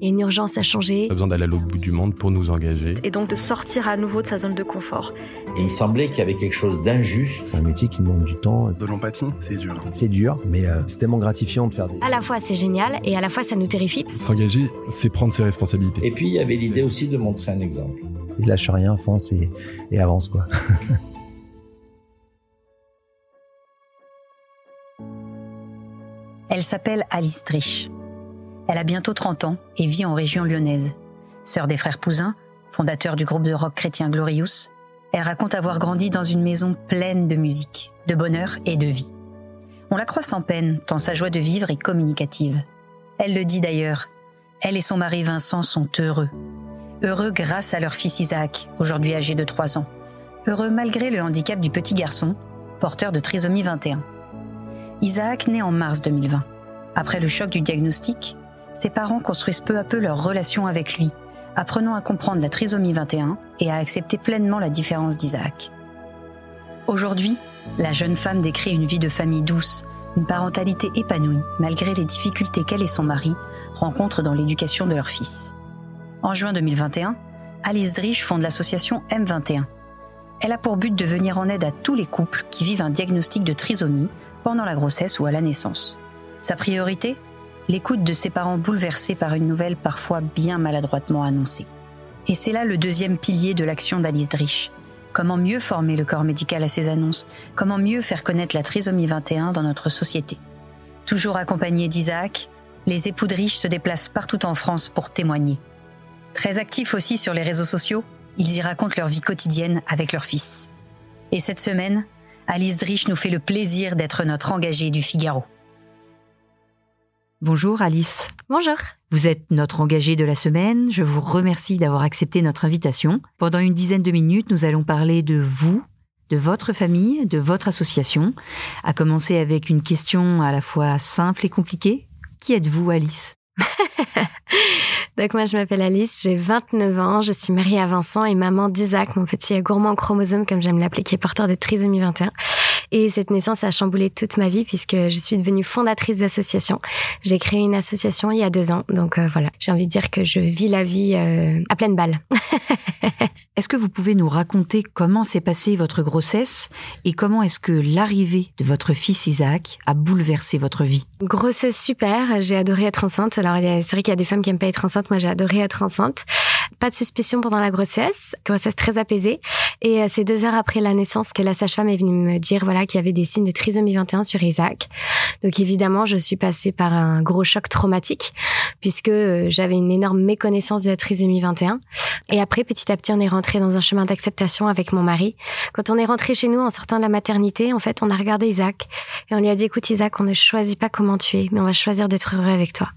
Il y a une urgence à changer. Pas besoin d'aller à l'autre bout du monde pour nous engager. Et donc de sortir à nouveau de sa zone de confort. Il me semblait qu'il y avait quelque chose d'injuste. C'est un métier qui demande du temps. De l'empathie, c'est dur. C'est dur, mais euh, c'est tellement gratifiant de faire des... À la fois c'est génial et à la fois ça nous terrifie. S'engager, c'est prendre ses responsabilités. Et puis il y avait l'idée aussi de montrer un exemple. Et lâche rien, fonce et, et avance quoi. Elle s'appelle Alice Drich. Elle a bientôt 30 ans et vit en région lyonnaise. Sœur des frères Poussin, fondateur du groupe de rock chrétien Glorious, elle raconte avoir grandi dans une maison pleine de musique, de bonheur et de vie. On la croit sans peine, tant sa joie de vivre est communicative. Elle le dit d'ailleurs, elle et son mari Vincent sont heureux. Heureux grâce à leur fils Isaac, aujourd'hui âgé de 3 ans. Heureux malgré le handicap du petit garçon, porteur de trisomie 21. Isaac naît en mars 2020. Après le choc du diagnostic, ses parents construisent peu à peu leur relation avec lui, apprenant à comprendre la trisomie 21 et à accepter pleinement la différence d'Isaac. Aujourd'hui, la jeune femme décrit une vie de famille douce, une parentalité épanouie malgré les difficultés qu'elle et son mari rencontrent dans l'éducation de leur fils. En juin 2021, Alice Drich fonde l'association M21. Elle a pour but de venir en aide à tous les couples qui vivent un diagnostic de trisomie pendant la grossesse ou à la naissance. Sa priorité L'écoute de ses parents bouleversés par une nouvelle parfois bien maladroitement annoncée. Et c'est là le deuxième pilier de l'action d'Alice Drich. Comment mieux former le corps médical à ces annonces? Comment mieux faire connaître la trisomie 21 dans notre société? Toujours accompagnés d'Isaac, les époux Drich se déplacent partout en France pour témoigner. Très actifs aussi sur les réseaux sociaux, ils y racontent leur vie quotidienne avec leur fils. Et cette semaine, Alice Drich nous fait le plaisir d'être notre engagée du Figaro. Bonjour Alice. Bonjour. Vous êtes notre engagée de la semaine. Je vous remercie d'avoir accepté notre invitation. Pendant une dizaine de minutes, nous allons parler de vous, de votre famille, de votre association. À commencer avec une question à la fois simple et compliquée. Qui êtes-vous, Alice? Donc moi je m'appelle Alice, j'ai 29 ans, je suis mariée à Vincent et maman d'Isaac, mon petit gourmand chromosome comme j'aime l'appeler, qui est porteur de trisomie 21. Et cette naissance a chamboulé toute ma vie puisque je suis devenue fondatrice d'association. J'ai créé une association il y a deux ans. Donc euh, voilà, j'ai envie de dire que je vis la vie euh, à pleine balle. est-ce que vous pouvez nous raconter comment s'est passée votre grossesse et comment est-ce que l'arrivée de votre fils Isaac a bouleversé votre vie? Grossesse super, j'ai adoré être enceinte. Alors c'est vrai qu'il y a des femmes qui aiment pas être enceinte, moi j'ai adoré être enceinte. Pas de suspicion pendant la grossesse, grossesse très apaisée. Et euh, c'est deux heures après la naissance que la sage-femme est venue me dire voilà qu'il y avait des signes de trisomie 21 sur Isaac. Donc évidemment, je suis passée par un gros choc traumatique puisque euh, j'avais une énorme méconnaissance de la trisomie 21. Et après, petit à petit, on est rentré dans un chemin d'acceptation avec mon mari. Quand on est rentré chez nous en sortant de la maternité, en fait, on a regardé Isaac et on lui a dit écoute Isaac, on ne choisit pas comment tu es, mais on va choisir d'être heureux avec toi.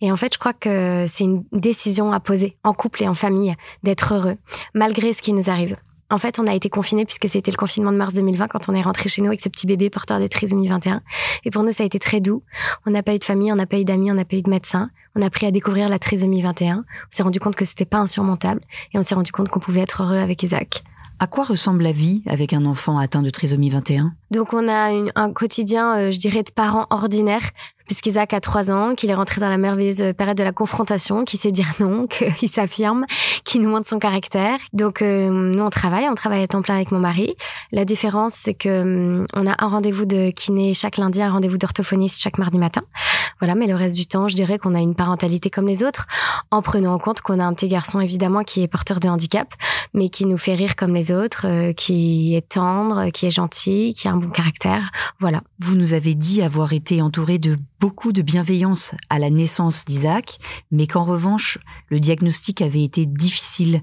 Et en fait, je crois que c'est une décision à poser en couple et en famille d'être heureux malgré ce qui nous arrive. En fait, on a été confinés puisque c'était le confinement de mars 2020 quand on est rentré chez nous avec ce petit bébé porteur de trisomie 21. Et pour nous, ça a été très doux. On n'a pas eu de famille, on n'a pas eu d'amis, on n'a pas eu de médecin. On a appris à découvrir la trisomie 21. On s'est rendu compte que c'était pas insurmontable et on s'est rendu compte qu'on pouvait être heureux avec Isaac. À quoi ressemble la vie avec un enfant atteint de trisomie 21 Donc on a un quotidien, euh, je dirais, de parents ordinaires puisqu'Isaac a trois ans, qu'il est rentré dans la merveilleuse période de la confrontation, qui sait dire non, qu'il s'affirme, qui nous montre son caractère. Donc euh, nous on travaille, on travaille à temps plein avec mon mari. La différence c'est que hum, on a un rendez-vous de kiné chaque lundi, un rendez-vous d'orthophoniste chaque mardi matin. Voilà, mais le reste du temps, je dirais qu'on a une parentalité comme les autres, en prenant en compte qu'on a un petit garçon évidemment qui est porteur de handicap, mais qui nous fait rire comme les autres, euh, qui est tendre, qui est gentil, qui a un bon caractère. Voilà. Vous nous avez dit avoir été entouré de beaucoup de bienveillance à la naissance d'Isaac, mais qu'en revanche, le diagnostic avait été difficile.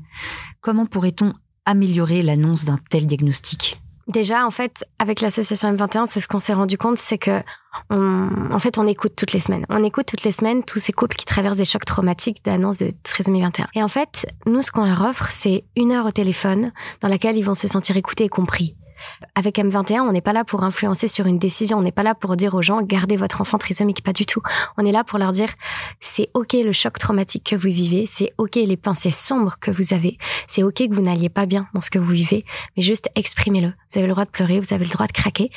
Comment pourrait-on améliorer l'annonce d'un tel diagnostic? Déjà, en fait, avec l'association M21, c'est ce qu'on s'est rendu compte, c'est que, en fait, on écoute toutes les semaines. On écoute toutes les semaines tous ces couples qui traversent des chocs traumatiques d'annonce de trisomie 21. Et en fait, nous, ce qu'on leur offre, c'est une heure au téléphone dans laquelle ils vont se sentir écoutés et compris. Avec M21, on n'est pas là pour influencer sur une décision. On n'est pas là pour dire aux gens, gardez votre enfant trisomique. Pas du tout. On est là pour leur dire, c'est OK le choc traumatique que vous vivez. C'est OK les pensées sombres que vous avez. C'est OK que vous n'alliez pas bien dans ce que vous vivez. Mais juste exprimez-le. Vous avez le droit de pleurer. Vous avez le droit de craquer.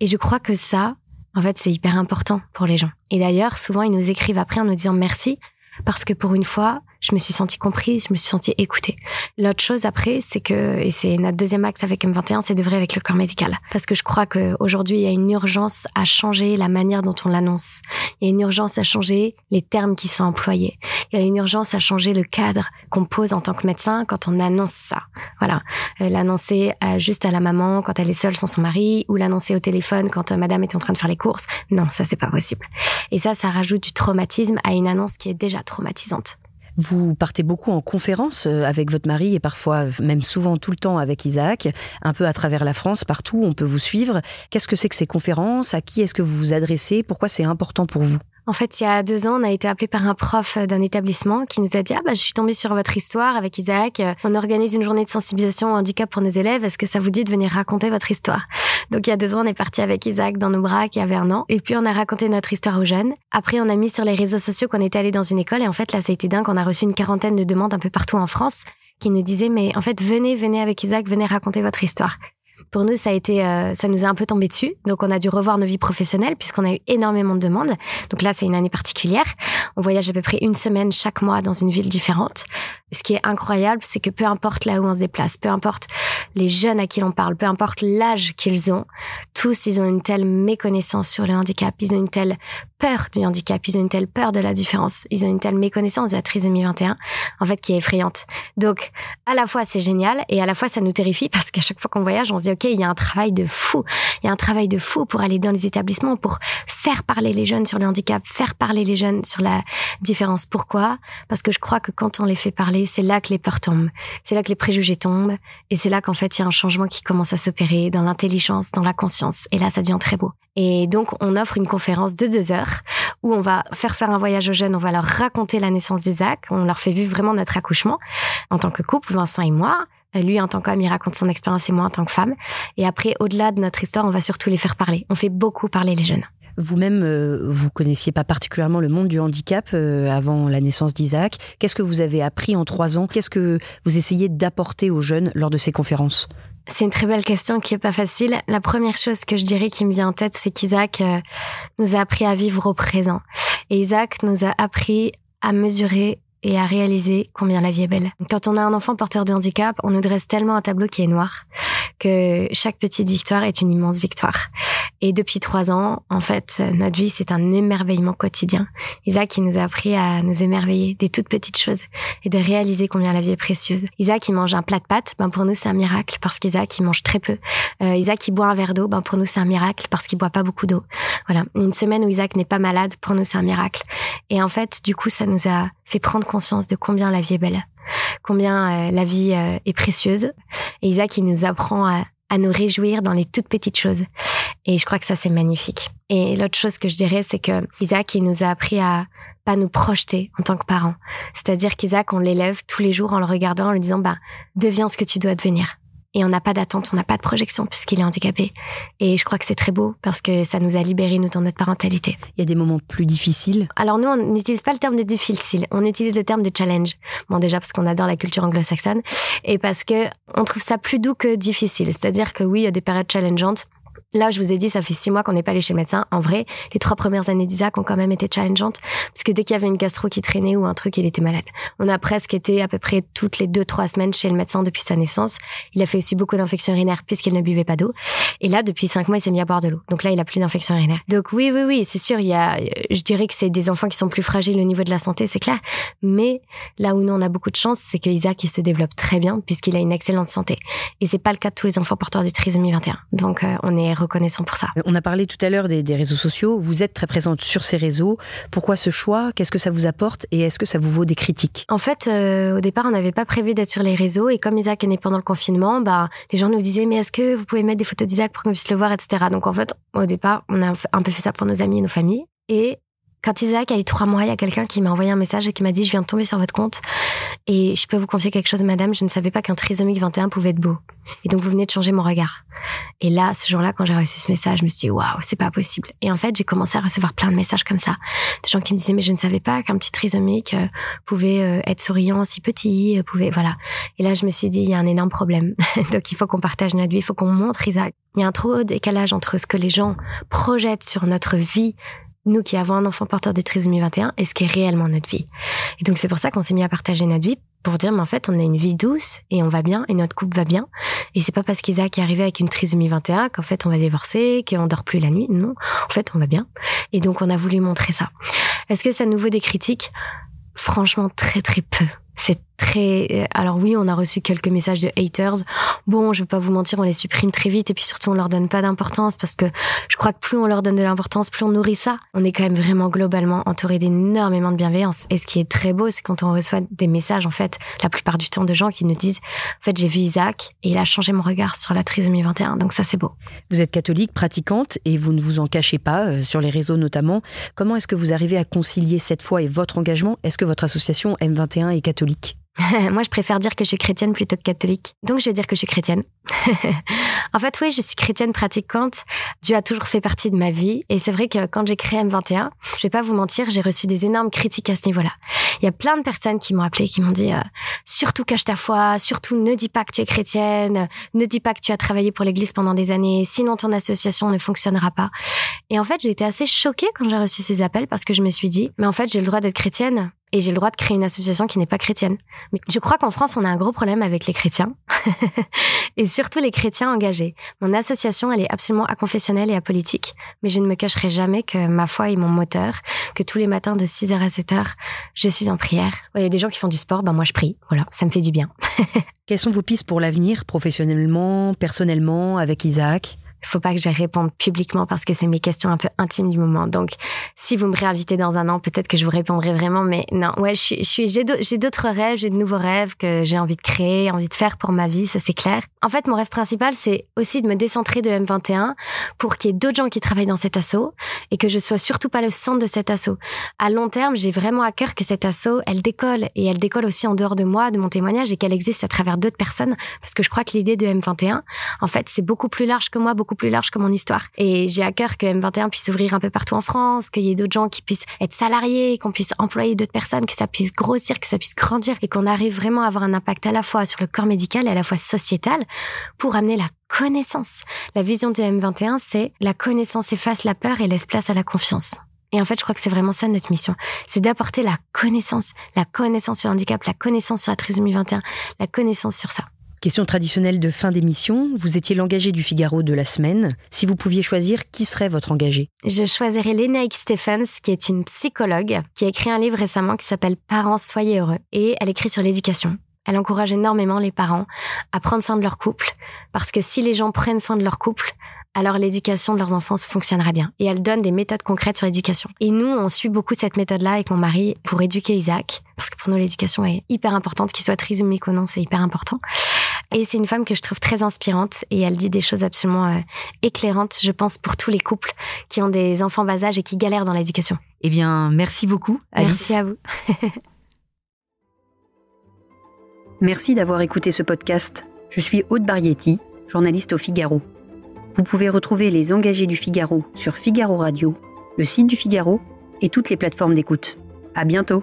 Et je crois que ça, en fait, c'est hyper important pour les gens. Et d'ailleurs, souvent, ils nous écrivent après en nous disant merci parce que pour une fois, je me suis sentie comprise, je me suis sentie écoutée. L'autre chose après, c'est que, et c'est notre deuxième axe avec M21, c'est de vrai avec le corps médical. Parce que je crois qu'aujourd'hui, il y a une urgence à changer la manière dont on l'annonce. Il y a une urgence à changer les termes qui sont employés. Il y a une urgence à changer le cadre qu'on pose en tant que médecin quand on annonce ça. Voilà. Euh, l'annoncer euh, juste à la maman quand elle est seule sans son mari ou l'annoncer au téléphone quand euh, madame est en train de faire les courses. Non, ça, c'est pas possible. Et ça, ça rajoute du traumatisme à une annonce qui est déjà traumatisante. Vous partez beaucoup en conférence euh, avec votre mari et parfois même souvent tout le temps avec Isaac, un peu à travers la France, partout, on peut vous suivre. Qu'est-ce que c'est que ces conférences? À qui est-ce que vous vous adressez? Pourquoi c'est important pour vous? En fait, il y a deux ans, on a été appelé par un prof d'un établissement qui nous a dit ah bah je suis tombée sur votre histoire avec Isaac. On organise une journée de sensibilisation au handicap pour nos élèves. Est-ce que ça vous dit de venir raconter votre histoire? Donc il y a deux ans, on est parti avec Isaac dans nos bras qui avait un an, et puis on a raconté notre histoire aux jeunes. Après, on a mis sur les réseaux sociaux qu'on était allé dans une école, et en fait là, ça a été dingue. On a reçu une quarantaine de demandes un peu partout en France qui nous disaient mais en fait venez venez avec Isaac venez raconter votre histoire pour nous, ça a été, euh, ça nous a un peu tombé dessus. Donc, on a dû revoir nos vies professionnelles puisqu'on a eu énormément de demandes. Donc là, c'est une année particulière. On voyage à peu près une semaine chaque mois dans une ville différente. Ce qui est incroyable, c'est que peu importe là où on se déplace, peu importe les jeunes à qui l'on parle, peu importe l'âge qu'ils ont, tous, ils ont une telle méconnaissance sur le handicap, ils ont une telle peur du handicap, ils ont une telle peur de la différence, ils ont une telle méconnaissance de la trisomie 21, en fait, qui est effrayante. Donc, à la fois, c'est génial et à la fois, ça nous terrifie parce qu'à chaque fois qu'on voyage, on se dit, OK, il y a un travail de fou. Il y a un travail de fou pour aller dans les établissements, pour faire parler les jeunes sur le handicap, faire parler les jeunes sur la différence. Pourquoi? Parce que je crois que quand on les fait parler, c'est là que les peurs tombent. C'est là que les préjugés tombent. Et c'est là qu'en fait, il y a un changement qui commence à s'opérer dans l'intelligence, dans la conscience. Et là, ça devient très beau. Et donc, on offre une conférence de deux heures où on va faire faire un voyage aux jeunes, on va leur raconter la naissance d'Isaac, on leur fait vivre vraiment notre accouchement en tant que couple, Vincent et moi. Lui, en tant qu'homme, il raconte son expérience et moi en tant que femme. Et après, au-delà de notre histoire, on va surtout les faire parler. On fait beaucoup parler les jeunes. Vous-même, euh, vous connaissiez pas particulièrement le monde du handicap euh, avant la naissance d'Isaac. Qu'est-ce que vous avez appris en trois ans? Qu'est-ce que vous essayez d'apporter aux jeunes lors de ces conférences? C'est une très belle question qui est pas facile. La première chose que je dirais qui me vient en tête, c'est qu'Isaac euh, nous a appris à vivre au présent. Et Isaac nous a appris à mesurer et à réaliser combien la vie est belle. Quand on a un enfant porteur de handicap, on nous dresse tellement un tableau qui est noir que chaque petite victoire est une immense victoire. Et depuis trois ans, en fait, notre vie, c'est un émerveillement quotidien. Isaac, il nous a appris à nous émerveiller des toutes petites choses et de réaliser combien la vie est précieuse. Isaac, il mange un plat de pâtes, ben pour nous, c'est un miracle parce qu'Isaac, il mange très peu. Euh, Isaac, il boit un verre d'eau, ben pour nous, c'est un miracle parce qu'il boit pas beaucoup d'eau. Voilà. Une semaine où Isaac n'est pas malade, pour nous, c'est un miracle. Et en fait, du coup, ça nous a fait prendre conscience de combien la vie est belle, combien euh, la vie euh, est précieuse. Et Isaac, il nous apprend à, à nous réjouir dans les toutes petites choses. Et je crois que ça, c'est magnifique. Et l'autre chose que je dirais, c'est que Isaac, il nous a appris à pas nous projeter en tant que parents. C'est-à-dire qu'Isaac, on l'élève tous les jours en le regardant, en lui disant, bah, deviens ce que tu dois devenir et on n'a pas d'attente, on n'a pas de projection puisqu'il est handicapé. Et je crois que c'est très beau parce que ça nous a libérés, nous, dans notre parentalité. Il y a des moments plus difficiles Alors nous, on n'utilise pas le terme de difficile, on utilise le terme de challenge. Bon, déjà parce qu'on adore la culture anglo-saxonne et parce que on trouve ça plus doux que difficile. C'est-à-dire que oui, il y a des périodes challengeantes, Là, je vous ai dit, ça fait six mois qu'on n'est pas allé chez le médecin. En vrai, les trois premières années d'Isaac ont quand même été challengeantes, puisque dès qu'il y avait une gastro qui traînait ou un truc, il était malade. On a presque été à peu près toutes les deux, trois semaines chez le médecin depuis sa naissance. Il a fait aussi beaucoup d'infections urinaires puisqu'il ne buvait pas d'eau. Et là, depuis cinq mois, il s'est mis à boire de l'eau. Donc là, il a plus d'infections urinaires. Donc oui, oui, oui, c'est sûr, il y a, je dirais que c'est des enfants qui sont plus fragiles au niveau de la santé, c'est clair. Mais là où nous, on a beaucoup de chance, c'est que Isaac, il se développe très bien puisqu'il a une excellente santé. Et c'est pas le cas de tous les enfants porteurs de trisomie 21. Donc, euh, on est reconnaissant pour ça. On a parlé tout à l'heure des, des, réseaux sociaux. Vous êtes très présente sur ces réseaux. Pourquoi ce choix? Qu'est-ce que ça vous apporte? Et est-ce que ça vous vaut des critiques? En fait, euh, au départ, on n'avait pas prévu d'être sur les réseaux. Et comme Isaac est né pendant le confinement, bah, les gens nous disaient Mais est-ce que vous pouvez mettre des photos d'Isaac pour qu'on puisse le voir, etc. Donc en fait, au départ, on a un peu fait ça pour nos amis et nos familles. Et quand Isaac a eu trois mois, il y a quelqu'un qui m'a envoyé un message et qui m'a dit Je viens de tomber sur votre compte et je peux vous confier quelque chose, madame. Je ne savais pas qu'un trisomique 21 pouvait être beau. Et donc, vous venez de changer mon regard. Et là, ce jour-là, quand j'ai reçu ce message, je me suis dit Waouh, c'est pas possible. Et en fait, j'ai commencé à recevoir plein de messages comme ça. De gens qui me disaient Mais je ne savais pas qu'un petit trisomique euh, pouvait euh, être souriant si petit, euh, pouvait. Voilà. Et là, je me suis dit Il y a un énorme problème. donc, il faut qu'on partage notre vie, il faut qu'on montre Isaac. Il y a un trop décalage entre ce que les gens projettent sur notre vie nous qui avons un enfant porteur de trisomie 21 et ce qui est réellement notre vie? Et donc c'est pour ça qu'on s'est mis à partager notre vie pour dire mais en fait on a une vie douce et on va bien et notre couple va bien et c'est pas parce qu'Isaac est arrivé avec une trisomie 21 qu'en fait on va divorcer, qu'on dort plus la nuit. Non, en fait on va bien. Et donc on a voulu montrer ça. Est-ce que ça nous vaut des critiques? Franchement très très peu. Euh, alors oui, on a reçu quelques messages de haters. Bon, je vais pas vous mentir, on les supprime très vite et puis surtout on leur donne pas d'importance parce que je crois que plus on leur donne de l'importance, plus on nourrit ça. On est quand même vraiment globalement entouré d'énormément de bienveillance. Et ce qui est très beau, c'est quand on reçoit des messages en fait, la plupart du temps de gens qui nous disent, en fait, j'ai vu Isaac et il a changé mon regard sur la trisomie 21. Donc ça, c'est beau. Vous êtes catholique, pratiquante et vous ne vous en cachez pas euh, sur les réseaux notamment. Comment est-ce que vous arrivez à concilier cette foi et votre engagement? Est-ce que votre association M21 est catholique? Moi, je préfère dire que je suis chrétienne plutôt que catholique. Donc, je vais dire que je suis chrétienne. en fait, oui, je suis chrétienne pratiquante. Dieu a toujours fait partie de ma vie. Et c'est vrai que quand j'ai créé M21, je vais pas vous mentir, j'ai reçu des énormes critiques à ce niveau-là. Il y a plein de personnes qui m'ont appelé, qui m'ont dit euh, surtout cache ta foi, surtout ne dis pas que tu es chrétienne, ne dis pas que tu as travaillé pour l'Église pendant des années, sinon ton association ne fonctionnera pas. Et en fait, j'ai été assez choquée quand j'ai reçu ces appels parce que je me suis dit, mais en fait, j'ai le droit d'être chrétienne et j'ai le droit de créer une association qui n'est pas chrétienne. Mais je crois qu'en France, on a un gros problème avec les chrétiens et surtout les chrétiens engagés. Mon association, elle est absolument aconfessionnelle et apolitique, mais je ne me cacherai jamais que ma foi est mon moteur, que tous les matins de 6h à 7h, je suis en prière. Il y a des gens qui font du sport, ben moi je prie. Voilà, ça me fait du bien. Quelles sont vos pistes pour l'avenir, professionnellement, personnellement, avec Isaac? Il faut pas que j'y réponde publiquement parce que c'est mes questions un peu intimes du moment. Donc, si vous me réinvitez dans un an, peut-être que je vous répondrai vraiment. Mais non, ouais, je suis, je suis, j'ai d'autres rêves, j'ai de nouveaux rêves que j'ai envie de créer, envie de faire pour ma vie, ça c'est clair. En fait, mon rêve principal, c'est aussi de me décentrer de M21 pour qu'il y ait d'autres gens qui travaillent dans cet assaut et que je sois surtout pas le centre de cet assaut. À long terme, j'ai vraiment à cœur que cet assaut, elle décolle et elle décolle aussi en dehors de moi, de mon témoignage et qu'elle existe à travers d'autres personnes parce que je crois que l'idée de M21, en fait, c'est beaucoup plus large que moi, plus large que mon histoire. Et j'ai à cœur que M21 puisse s'ouvrir un peu partout en France, qu'il y ait d'autres gens qui puissent être salariés, qu'on puisse employer d'autres personnes, que ça puisse grossir, que ça puisse grandir et qu'on arrive vraiment à avoir un impact à la fois sur le corps médical et à la fois sociétal pour amener la connaissance. La vision de M21, c'est la connaissance efface la peur et laisse place à la confiance. Et en fait, je crois que c'est vraiment ça notre mission. C'est d'apporter la connaissance, la connaissance sur le handicap, la connaissance sur la trisomie 21, la connaissance sur ça. Question traditionnelle de fin d'émission, vous étiez l'engagé du Figaro de la semaine. Si vous pouviez choisir, qui serait votre engagé? Je choisirais Lénaïque Stephens, qui est une psychologue, qui a écrit un livre récemment qui s'appelle Parents, soyez heureux. Et elle écrit sur l'éducation. Elle encourage énormément les parents à prendre soin de leur couple, parce que si les gens prennent soin de leur couple, alors l'éducation de leurs enfants fonctionnera bien. Et elle donne des méthodes concrètes sur l'éducation. Et nous, on suit beaucoup cette méthode-là avec mon mari pour éduquer Isaac, parce que pour nous, l'éducation est hyper importante, qu'il soit trisomique ou non, c'est hyper important. Et c'est une femme que je trouve très inspirante et elle dit des choses absolument euh, éclairantes, je pense, pour tous les couples qui ont des enfants bas âge et qui galèrent dans l'éducation. Eh bien, merci beaucoup, Alice. Merci à vous. merci d'avoir écouté ce podcast. Je suis Aude Barietti, journaliste au Figaro. Vous pouvez retrouver les engagés du Figaro sur Figaro Radio, le site du Figaro et toutes les plateformes d'écoute. À bientôt!